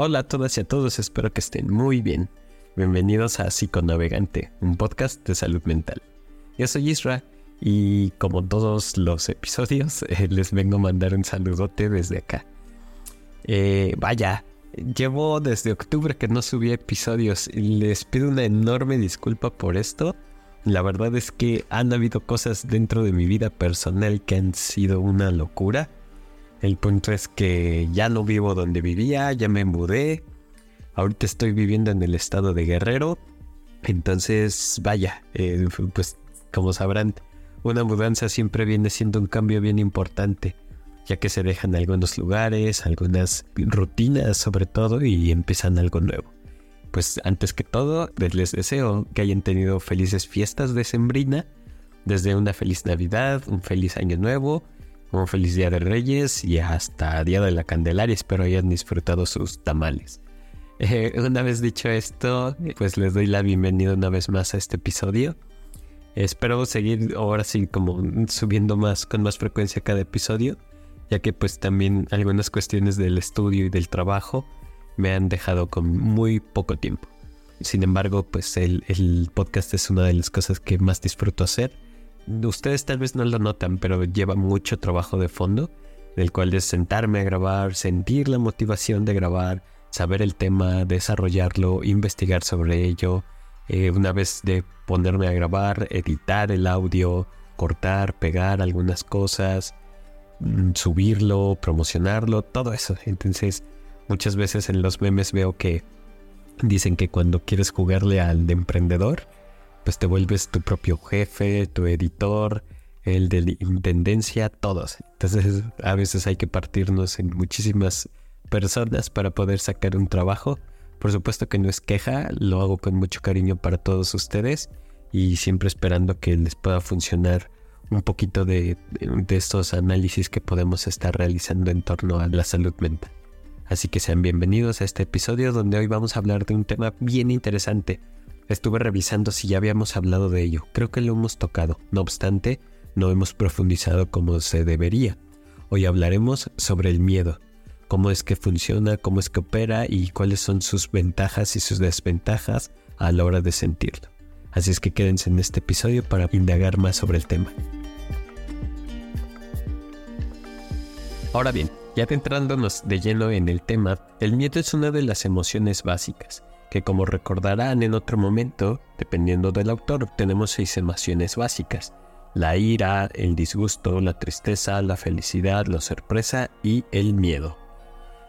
Hola a todas y a todos, espero que estén muy bien. Bienvenidos a Psiconavegante, un podcast de salud mental. Yo soy Isra y como todos los episodios eh, les vengo a mandar un saludote desde acá. Eh, vaya, llevo desde octubre que no subí episodios y les pido una enorme disculpa por esto. La verdad es que han habido cosas dentro de mi vida personal que han sido una locura el punto es que ya no vivo donde vivía, ya me mudé. Ahorita estoy viviendo en el estado de Guerrero. Entonces, vaya, eh, pues como sabrán, una mudanza siempre viene siendo un cambio bien importante, ya que se dejan algunos lugares, algunas rutinas sobre todo y empiezan algo nuevo. Pues antes que todo, les deseo que hayan tenido felices fiestas de Sembrina, desde una feliz Navidad, un feliz Año Nuevo un feliz Día de Reyes y hasta Día de la Candelaria. Espero hayan disfrutado sus tamales. Eh, una vez dicho esto, pues les doy la bienvenida una vez más a este episodio. Espero seguir ahora sí como subiendo más con más frecuencia cada episodio, ya que pues también algunas cuestiones del estudio y del trabajo me han dejado con muy poco tiempo. Sin embargo, pues el, el podcast es una de las cosas que más disfruto hacer ustedes tal vez no lo notan, pero lleva mucho trabajo de fondo, del cual es sentarme a grabar, sentir la motivación de grabar, saber el tema, desarrollarlo, investigar sobre ello, eh, una vez de ponerme a grabar, editar el audio, cortar, pegar algunas cosas, mm, subirlo, promocionarlo, todo eso. Entonces, muchas veces en los memes veo que dicen que cuando quieres jugarle al de emprendedor, pues te vuelves tu propio jefe, tu editor, el de intendencia, todos. Entonces a veces hay que partirnos en muchísimas personas para poder sacar un trabajo. Por supuesto que no es queja, lo hago con mucho cariño para todos ustedes y siempre esperando que les pueda funcionar un poquito de, de, estos análisis que podemos estar realizando en torno a la salud mental. Así que sean bienvenidos a este episodio donde hoy vamos a hablar de un tema bien interesante, Estuve revisando si ya habíamos hablado de ello. Creo que lo hemos tocado. No obstante, no hemos profundizado como se debería. Hoy hablaremos sobre el miedo. Cómo es que funciona, cómo es que opera y cuáles son sus ventajas y sus desventajas a la hora de sentirlo. Así es que quédense en este episodio para indagar más sobre el tema. Ahora bien, ya adentrándonos de lleno en el tema, el miedo es una de las emociones básicas que como recordarán en otro momento, dependiendo del autor, tenemos seis emociones básicas. La ira, el disgusto, la tristeza, la felicidad, la sorpresa y el miedo.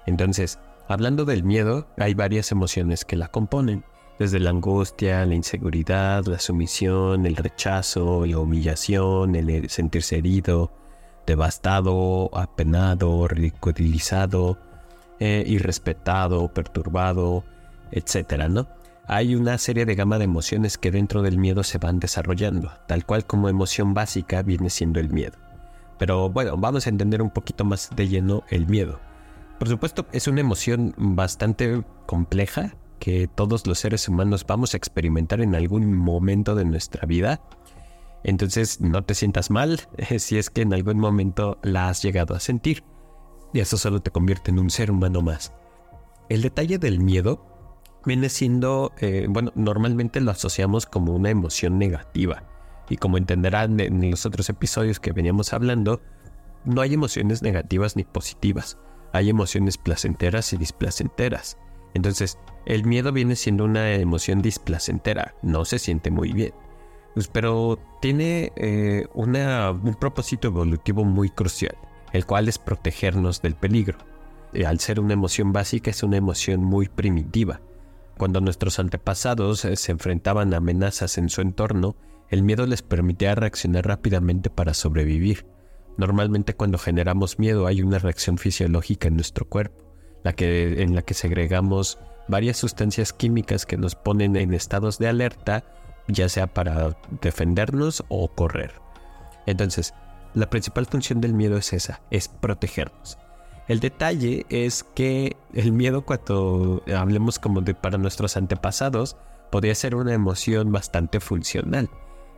Entonces, hablando del miedo, hay varias emociones que la componen, desde la angustia, la inseguridad, la sumisión, el rechazo, la humillación, el sentirse herido, devastado, apenado, ridiculizado, eh, irrespetado, perturbado, etcétera, ¿no? Hay una serie de gama de emociones que dentro del miedo se van desarrollando, tal cual como emoción básica viene siendo el miedo. Pero bueno, vamos a entender un poquito más de lleno el miedo. Por supuesto, es una emoción bastante compleja que todos los seres humanos vamos a experimentar en algún momento de nuestra vida. Entonces, no te sientas mal si es que en algún momento la has llegado a sentir. Y eso solo te convierte en un ser humano más. El detalle del miedo viene siendo, eh, bueno, normalmente lo asociamos como una emoción negativa. Y como entenderán en los otros episodios que veníamos hablando, no hay emociones negativas ni positivas. Hay emociones placenteras y displacenteras. Entonces, el miedo viene siendo una emoción displacentera, no se siente muy bien. Pues, pero tiene eh, una, un propósito evolutivo muy crucial, el cual es protegernos del peligro. Eh, al ser una emoción básica, es una emoción muy primitiva cuando nuestros antepasados eh, se enfrentaban a amenazas en su entorno, el miedo les permitía reaccionar rápidamente para sobrevivir. Normalmente cuando generamos miedo hay una reacción fisiológica en nuestro cuerpo, la que, en la que segregamos varias sustancias químicas que nos ponen en estados de alerta, ya sea para defendernos o correr. Entonces, la principal función del miedo es esa, es protegernos. El detalle es que el miedo cuando hablemos como de para nuestros antepasados podría ser una emoción bastante funcional,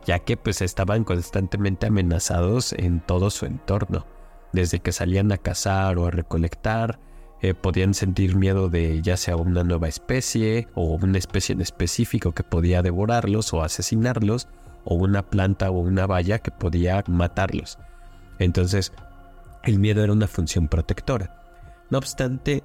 ya que pues estaban constantemente amenazados en todo su entorno, desde que salían a cazar o a recolectar, eh, podían sentir miedo de ya sea una nueva especie o una especie en específico que podía devorarlos o asesinarlos o una planta o una valla que podía matarlos. Entonces, el miedo era una función protectora. No obstante,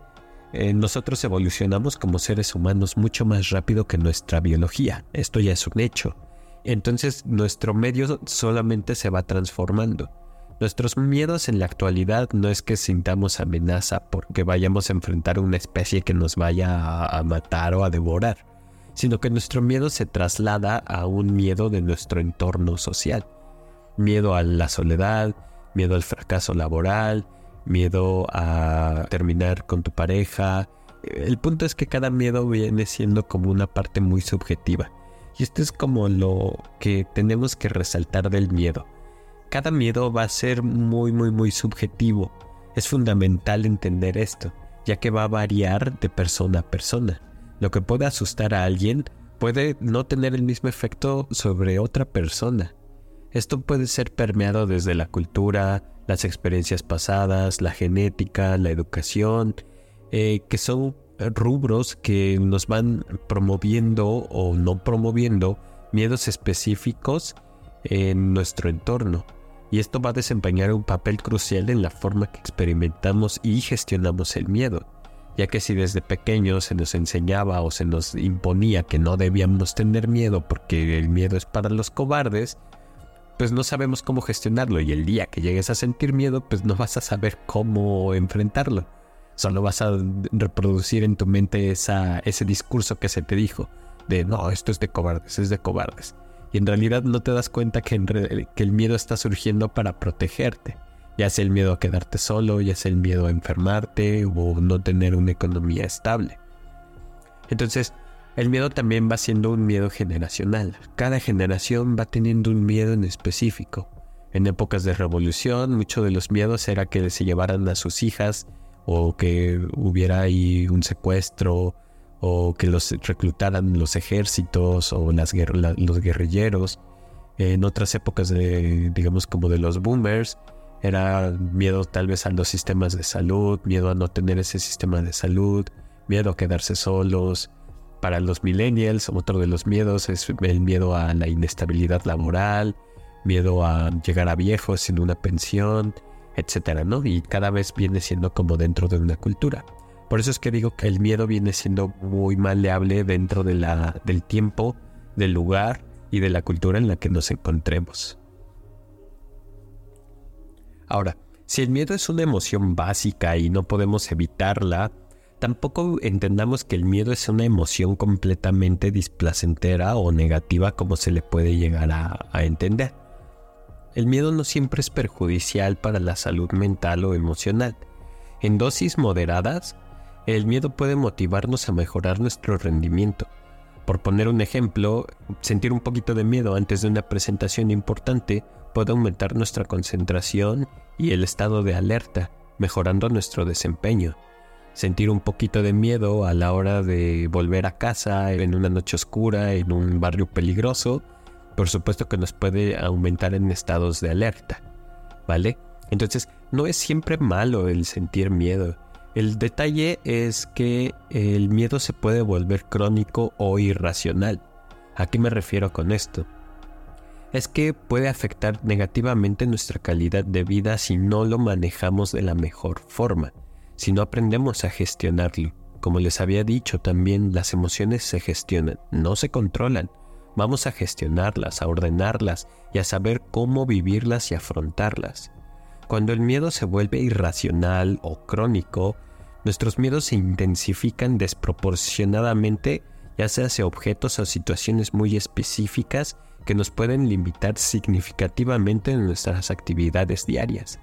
eh, nosotros evolucionamos como seres humanos mucho más rápido que nuestra biología. Esto ya es un hecho. Entonces, nuestro medio solamente se va transformando. Nuestros miedos en la actualidad no es que sintamos amenaza porque vayamos a enfrentar una especie que nos vaya a matar o a devorar sino que nuestro miedo se traslada a un miedo de nuestro entorno social. Miedo a la soledad, miedo al fracaso laboral, miedo a terminar con tu pareja. El punto es que cada miedo viene siendo como una parte muy subjetiva. Y esto es como lo que tenemos que resaltar del miedo. Cada miedo va a ser muy, muy, muy subjetivo. Es fundamental entender esto, ya que va a variar de persona a persona. Lo que puede asustar a alguien puede no tener el mismo efecto sobre otra persona. Esto puede ser permeado desde la cultura, las experiencias pasadas, la genética, la educación, eh, que son rubros que nos van promoviendo o no promoviendo miedos específicos en nuestro entorno. Y esto va a desempeñar un papel crucial en la forma que experimentamos y gestionamos el miedo ya que si desde pequeños se nos enseñaba o se nos imponía que no debíamos tener miedo porque el miedo es para los cobardes, pues no sabemos cómo gestionarlo y el día que llegues a sentir miedo, pues no vas a saber cómo enfrentarlo. Solo vas a reproducir en tu mente esa, ese discurso que se te dijo de no, esto es de cobardes, es de cobardes. Y en realidad no te das cuenta que, que el miedo está surgiendo para protegerte ya sea el miedo a quedarte solo, ya sea el miedo a enfermarte o no tener una economía estable. Entonces, el miedo también va siendo un miedo generacional. Cada generación va teniendo un miedo en específico. En épocas de revolución, muchos de los miedos era que se llevaran a sus hijas o que hubiera ahí un secuestro o que los reclutaran los ejércitos o los guerrilleros. En otras épocas digamos, como de los boomers, era miedo tal vez a los sistemas de salud, miedo a no tener ese sistema de salud, miedo a quedarse solos. Para los millennials, otro de los miedos es el miedo a la inestabilidad laboral, miedo a llegar a viejos sin una pensión, etcétera, ¿no? Y cada vez viene siendo como dentro de una cultura. Por eso es que digo que el miedo viene siendo muy maleable dentro de la, del tiempo, del lugar y de la cultura en la que nos encontremos. Ahora, si el miedo es una emoción básica y no podemos evitarla, tampoco entendamos que el miedo es una emoción completamente displacentera o negativa como se le puede llegar a, entender. El miedo no siempre es perjudicial para la salud mental o emocional. En dosis moderadas, el miedo puede motivarnos a mejorar nuestro rendimiento. Por poner un ejemplo, sentir un poquito de miedo antes de una presentación importante puede aumentar nuestra concentración y el estado de alerta, mejorando nuestro desempeño. Sentir un poquito de miedo a la hora de volver a casa en una noche oscura, en un barrio peligroso, por supuesto que nos puede aumentar en estados de alerta, ¿vale? Entonces, no es siempre malo el sentir miedo. El detalle es que el miedo se puede volver crónico o irracional. ¿A qué me refiero con esto? es que puede afectar negativamente nuestra calidad de vida si no lo manejamos de la mejor forma, si no aprendemos a gestionarlo. Como les había dicho también, las emociones se gestionan, no se controlan. Vamos a gestionarlas, a ordenarlas y a saber cómo vivirlas y afrontarlas. Cuando el miedo se vuelve irracional o crónico, nuestros miedos se intensifican desproporcionadamente, ya sea hacia objetos o situaciones muy específicas que nos pueden limitar significativamente en nuestras actividades diarias.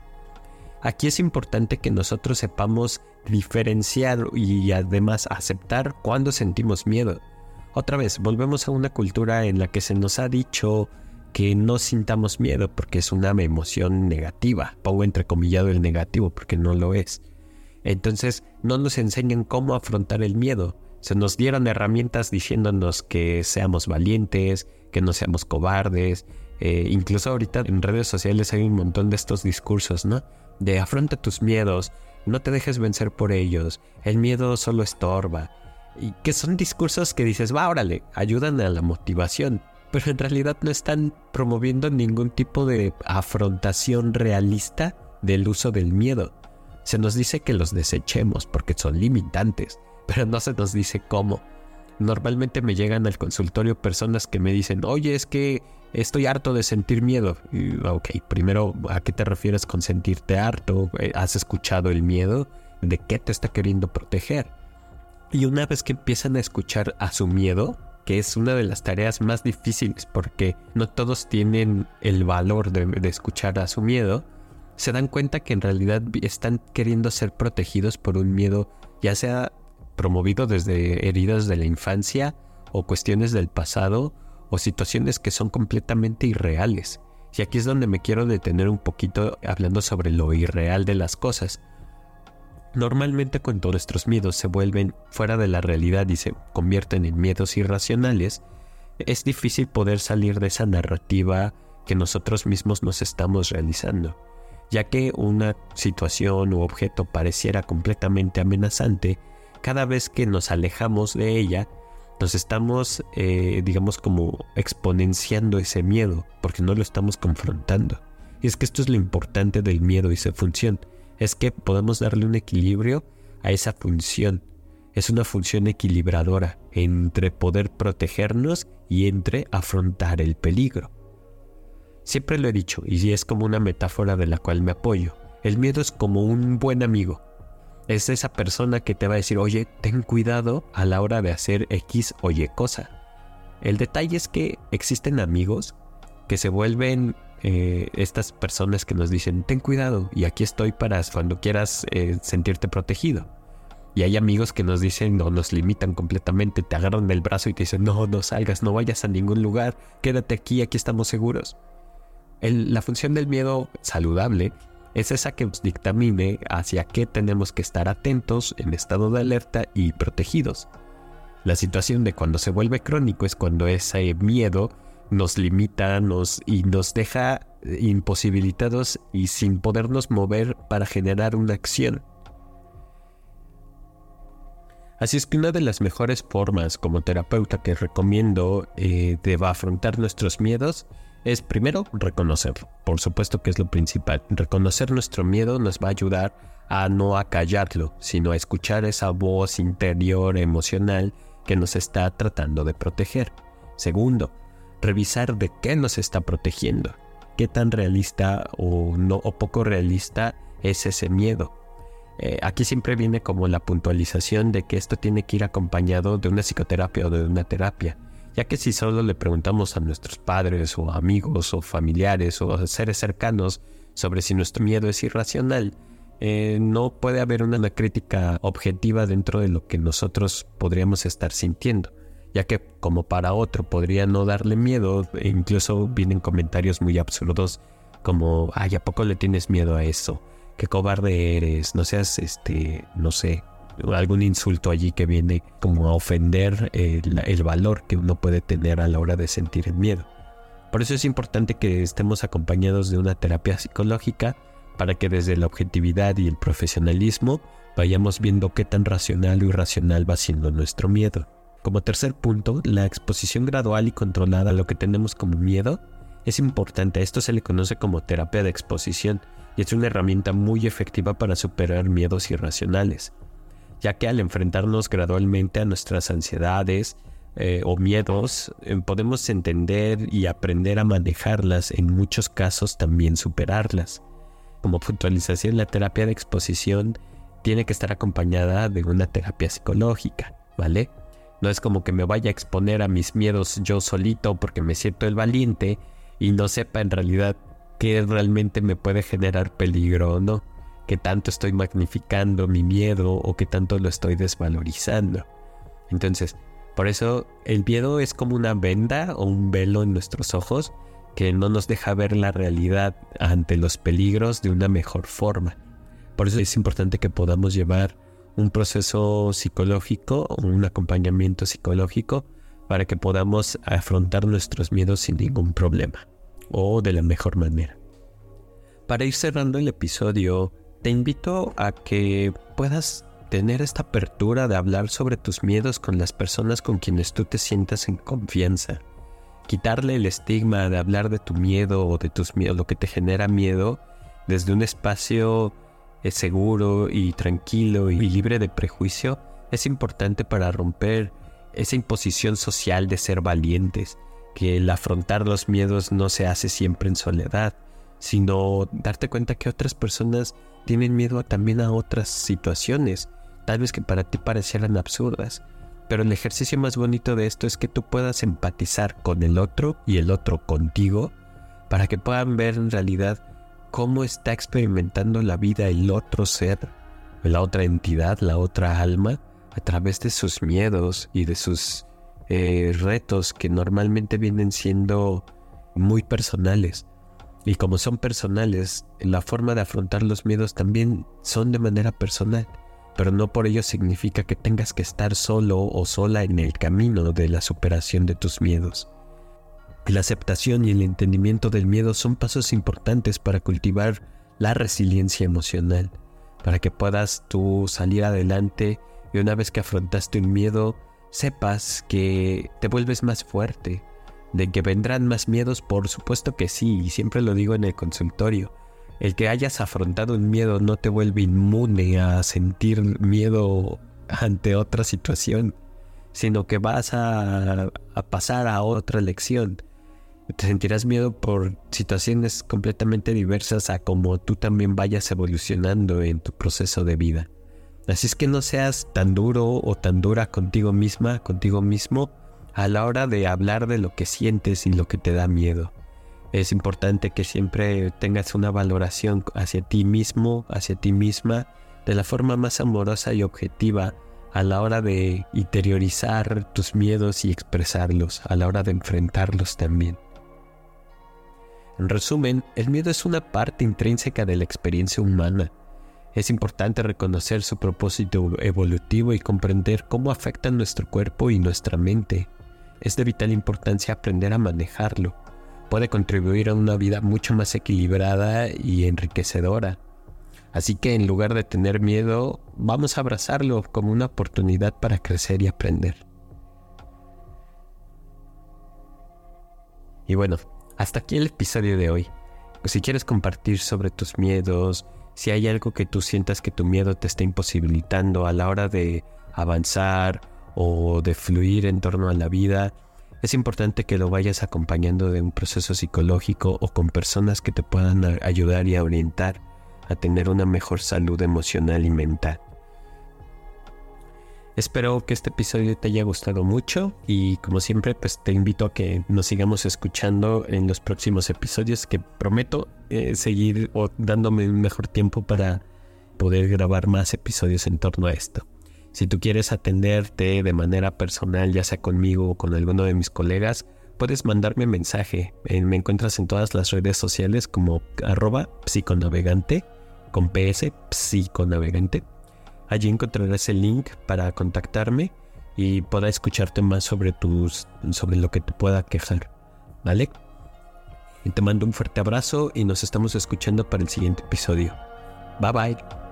Aquí es importante que nosotros sepamos diferenciar y además aceptar cuando sentimos miedo. Otra vez, volvemos a una cultura en la que se nos ha dicho que no sintamos miedo porque es una emoción negativa. Pongo entrecomillado el negativo porque no lo es. Entonces no nos enseñan cómo afrontar el miedo. Se nos dieron herramientas diciéndonos que seamos valientes, que no seamos cobardes. Eh, incluso ahorita en redes sociales hay un montón de estos discursos, ¿no? De afronta tus miedos, no te dejes vencer por ellos, el miedo solo estorba. Y que son discursos que dices, va, órale, ayudan a la motivación, pero en realidad no están promoviendo ningún tipo de afrontación realista del uso del miedo. Se nos dice que los desechemos porque son limitantes, pero no se nos dice cómo. Normalmente me llegan al consultorio personas que me dicen, oye, es que estoy harto de sentir miedo. Ok, primero, ¿a qué te refieres con sentirte harto? Eh, ¿Has escuchado el miedo? ¿De qué te está queriendo proteger? Y una vez que empiezan a escuchar a su miedo, que es una de las tareas más difíciles porque no todos tienen el valor de, de escuchar a su miedo, se dan cuenta que en realidad están queriendo ser protegidos por un miedo, ya sea promovido desde heridas de la infancia o cuestiones del pasado o situaciones que son completamente irreales. Y aquí es donde me quiero detener un poquito hablando sobre lo irreal de las cosas. Normalmente cuando nuestros miedos se vuelven fuera de la realidad y se convierten en miedos irracionales, es difícil poder salir de esa narrativa que nosotros mismos nos estamos realizando, ya que una situación u objeto pareciera completamente amenazante, cada vez que nos alejamos de ella, nos estamos, eh, digamos, como exponenciando ese miedo, porque no lo estamos confrontando. Y es que esto es lo importante del miedo y su función, es que podemos darle un equilibrio a esa función. Es una función equilibradora entre poder protegernos y entre afrontar el peligro. Siempre lo he dicho, y es como una metáfora de la cual me apoyo. El miedo es como un buen amigo es esa persona que te va a decir, oye, ten cuidado a la hora de hacer X o Y cosa. El detalle es que existen amigos que se vuelven eh, estas personas que nos dicen, ten cuidado y aquí estoy para cuando quieras eh, sentirte protegido. Y hay amigos que nos dicen, no, nos limitan completamente, te agarran del brazo y te dicen, no, no salgas, no vayas a ningún lugar, quédate aquí, aquí estamos seguros. la función del miedo saludable es esa que nos dictamine hacia qué tenemos que estar atentos en estado de alerta y protegidos. La situación de cuando se vuelve crónico es cuando ese miedo nos limita nos, y nos deja imposibilitados y sin podernos mover para generar una acción. Así es que una de las mejores formas como terapeuta que recomiendo eh, de afrontar nuestros miedos es primero reconocerlo. Por supuesto que es lo principal. Reconocer nuestro miedo nos va a ayudar a no acallarlo, sino a escuchar esa voz interior emocional que nos está tratando de proteger. Segundo, revisar de qué nos está protegiendo. Qué tan realista o no o poco realista es ese miedo. Eh, aquí siempre viene como la puntualización de que esto tiene que ir acompañado de una psicoterapia o de una terapia ya que si solo le preguntamos a nuestros padres o amigos o familiares o seres cercanos sobre si nuestro miedo es irracional, eh, no puede haber una crítica objetiva dentro de lo que nosotros podríamos estar sintiendo, ya que como para otro podría no darle miedo, e incluso vienen comentarios muy absurdos como, ay, ¿a poco le tienes miedo a eso? ¿Qué cobarde eres? No seas, este, no sé, algún insulto allí que viene como a ofender el, valor que uno puede tener a la hora de sentir el miedo. Por eso es importante que estemos acompañados de una terapia psicológica para que desde la objetividad y el profesionalismo vayamos viendo qué tan racional o irracional va siendo nuestro miedo. Como tercer punto, la exposición gradual y controlada a lo que tenemos como miedo es importante. esto se le conoce como terapia de exposición y es una herramienta muy efectiva para superar miedos irracionales ya que al enfrentarnos gradualmente a nuestras ansiedades eh, o miedos, eh, podemos entender y aprender a manejarlas, en muchos casos también superarlas. Como puntualización, la terapia de exposición tiene que estar acompañada de una terapia psicológica, ¿vale? No es como que me vaya a exponer a mis miedos yo solito porque me siento el valiente y no sepa en realidad qué realmente me puede generar peligro o no qué tanto estoy magnificando mi miedo o qué tanto lo estoy desvalorizando. Entonces, por eso el miedo es como una venda o un velo en nuestros ojos que no nos deja ver la realidad ante los peligros de una mejor forma. Por eso es importante que podamos llevar un proceso psicológico o un acompañamiento psicológico para que podamos afrontar nuestros miedos sin ningún problema o de la mejor manera. Para ir cerrando el episodio, te invito a que puedas tener esta apertura de hablar sobre tus miedos con las personas con quienes tú te sientas en confianza. Quitarle el estigma de hablar de tu miedo o de tus miedos, lo que te genera miedo, desde un espacio eh, seguro y tranquilo y libre de prejuicio, es importante para romper esa imposición social de ser valientes, que el afrontar los miedos no se hace siempre en soledad, sino darte cuenta que otras personas tienen miedo también a otras situaciones, tal vez que para ti parecieran absurdas. Pero el ejercicio más bonito de esto es que tú puedas empatizar con el otro y el otro contigo para que puedan ver en realidad cómo está experimentando la vida el otro ser, la otra entidad, la otra alma, a través de sus miedos y de sus eh, retos que normalmente vienen siendo muy personales. Y como son personales, la forma de afrontar los miedos también son de manera personal, pero no por ello significa que tengas que estar solo o sola en el camino de la superación de tus miedos. La aceptación y el entendimiento del miedo son pasos importantes para cultivar la resiliencia emocional, para que puedas tú salir adelante y una vez que afrontaste un miedo, sepas que te vuelves más fuerte, ¿De que vendrán más miedos? Por supuesto que sí, y siempre lo digo en el consultorio. El que hayas afrontado un miedo no te vuelve inmune a sentir miedo ante otra situación, sino que vas a, pasar a otra lección. Te sentirás miedo por situaciones completamente diversas a como tú también vayas evolucionando en tu proceso de vida. Así es que no seas tan duro o tan dura contigo misma, contigo mismo, a la hora de hablar de lo que sientes y lo que te da miedo. Es importante que siempre tengas una valoración hacia ti mismo, hacia ti misma, de la forma más amorosa y objetiva a la hora de interiorizar tus miedos y expresarlos, a la hora de enfrentarlos también. En resumen, el miedo es una parte intrínseca de la experiencia humana. Es importante reconocer su propósito evolutivo y comprender cómo afecta nuestro cuerpo y nuestra mente es de vital importancia aprender a manejarlo. Puede contribuir a una vida mucho más equilibrada y enriquecedora. Así que en lugar de tener miedo, vamos a abrazarlo como una oportunidad para crecer y aprender. Y bueno, hasta aquí el episodio de hoy. Si quieres compartir sobre tus miedos, si hay algo que tú sientas que tu miedo te está imposibilitando a la hora de avanzar o de fluir en torno a la vida, es importante que lo vayas acompañando de un proceso psicológico o con personas que te puedan ayudar y orientar a tener una mejor salud emocional y mental. Espero que este episodio te haya gustado mucho y como siempre pues te invito a que nos sigamos escuchando en los próximos episodios que prometo eh, seguir o dándome un mejor tiempo para poder grabar más episodios en torno a esto. Si tú quieres atenderte de manera personal, ya sea conmigo o con alguno de mis colegas, puedes mandarme mensaje. Eh, me encuentras en todas las redes sociales como arroba psiconavegante con PS psiconavegante. Allí encontrarás el link para contactarme y pueda escucharte más sobre tus sobre lo que te pueda quejar. ¿Vale? Te mando un fuerte abrazo y nos estamos escuchando para el siguiente episodio. Bye bye.